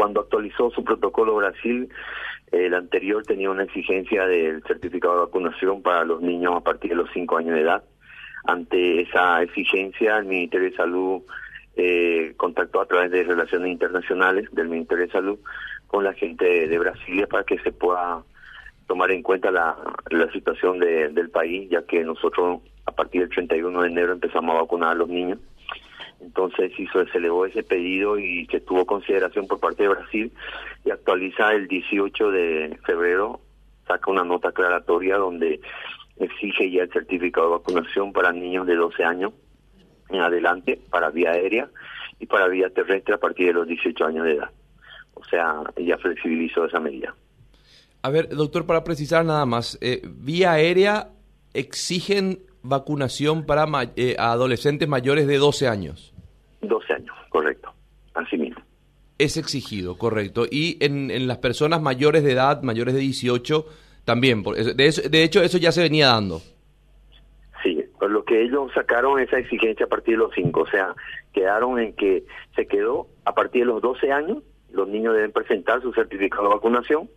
cuando actualizó su protocolo Brasil, el anterior tenía una exigencia del certificado de vacunación para los niños a partir de los 5 años de edad. Ante esa exigencia, el Ministerio de Salud eh, contactó a través de relaciones internacionales del Ministerio de Salud con la gente de Brasilia para que se pueda tomar en cuenta la situación del país, ya que nosotros a partir del 31 de enero empezamos a vacunar a los niños. Entonces hizo, se elevó ese pedido y se tuvo consideración por parte de Brasil y actualiza el 18 de febrero, saca una nota aclaratoria donde exige ya el certificado de vacunación para niños de 12 años en adelante, para vía aérea y para vía terrestre a partir de los 18 años de edad. O sea, ya flexibilizó esa medida. A ver, doctor, para precisar nada más, eh, vía aérea exigen vacunación para eh, adolescentes mayores de 12 años. 12 años, correcto, así mismo. Es exigido, correcto. Y en, en las personas mayores de edad, mayores de 18, también. De, de hecho, eso ya se venía dando. Sí, por lo que ellos sacaron esa exigencia a partir de los 5, o sea, quedaron en que se quedó a partir de los 12 años, los niños deben presentar su certificado de vacunación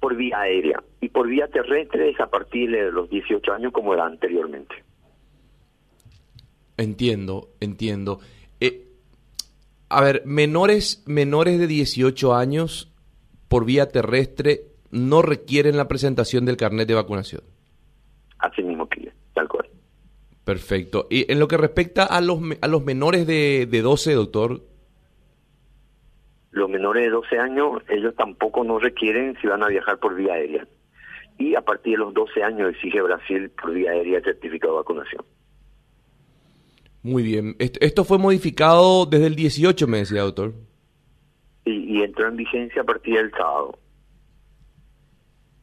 por vía aérea y por vía terrestre es a partir de los 18 años como era anteriormente. Entiendo, entiendo. Eh, a ver, menores, menores de 18 años por vía terrestre no requieren la presentación del carnet de vacunación. Así mismo que tal cual. Perfecto. Y en lo que respecta a los, a los menores de, de 12, doctor, los menores de 12 años, ellos tampoco no requieren si van a viajar por vía aérea. Y a partir de los 12 años exige Brasil por vía aérea el certificado de vacunación. Muy bien. Esto fue modificado desde el 18, me decía, doctor. Y, y entró en vigencia a partir del sábado.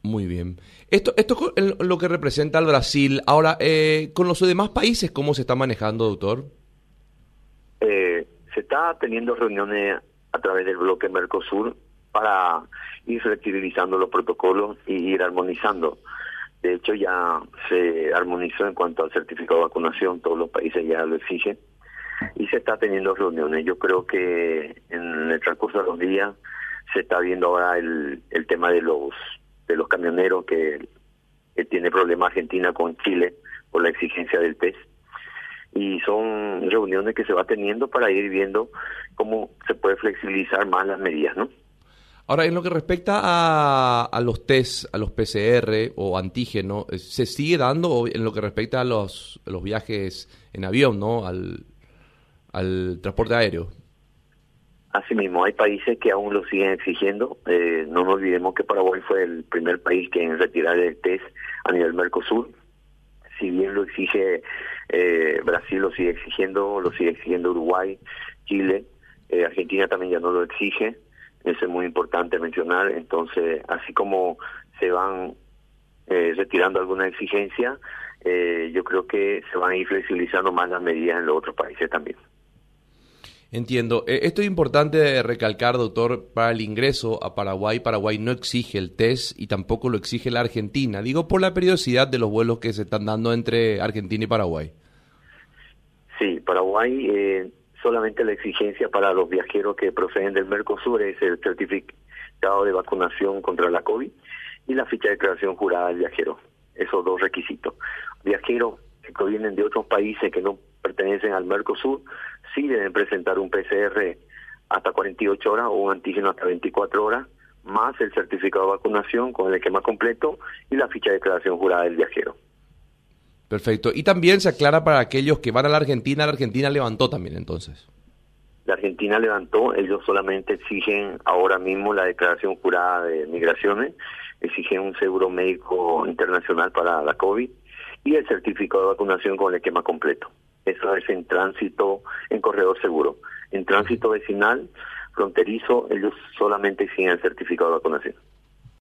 Muy bien. Esto, esto es lo que representa al Brasil. Ahora, eh, con los demás países, ¿cómo se está manejando, doctor? Eh, se está teniendo reuniones a través del bloque Mercosur para ir flexibilizando los protocolos y ir armonizando. De hecho, ya se armonizó en cuanto al certificado de vacunación, todos los países ya lo exigen y se está teniendo reuniones. Yo creo que en el transcurso de los días se está viendo ahora el, tema de los de los camioneros que, que tiene problema Argentina con Chile por la exigencia del test y son reuniones que se va teniendo para ir viendo cómo se puede flexibilizar más las medidas, ¿no? Ahora, en lo que respecta a, a los test, a los PCR o antígeno, eh, ¿se sigue dando en lo que respecta a los, los viajes en avión, ¿no? Al, al transporte aéreo. Asimismo, hay países que aún lo siguen exigiendo. Eh, no nos olvidemos que Paraguay fue el primer país que en retirar el test a nivel Mercosur. Si bien lo exige eh, Brasil, lo sigue exigiendo, lo sigue exigiendo Uruguay, Chile, eh, Argentina también ya no lo exige, eso es muy importante mencionar, entonces así como se van eh, retirando alguna exigencia, eh, yo creo que se van a ir flexibilizando más las medidas en los otros países también. Entiendo. Esto es importante recalcar, doctor, para el ingreso a Paraguay. Paraguay no exige el test y tampoco lo exige la Argentina. Digo, por la periodicidad de los vuelos que se están dando entre Argentina y Paraguay. Sí, Paraguay eh, solamente la exigencia para los viajeros que proceden del Mercosur es el certificado de vacunación contra la COVID y la ficha de declaración jurada del viajero. Esos dos requisitos. Viajeros que provienen de otros países que no pertenecen al Mercosur sí deben presentar un PCR hasta 48 horas o un antígeno hasta 24 horas, más el certificado de vacunación con el esquema completo y la ficha de declaración jurada del viajero. Perfecto. Y también se aclara para aquellos que van a la Argentina, la Argentina levantó también entonces. La Argentina levantó, ellos solamente exigen ahora mismo la declaración jurada de migraciones, exigen un seguro médico internacional para la COVID y el certificado de vacunación con el esquema completo. Eso es en tránsito, en corredor seguro. En tránsito vecinal, fronterizo, ellos solamente exigen el certificado de vacunación.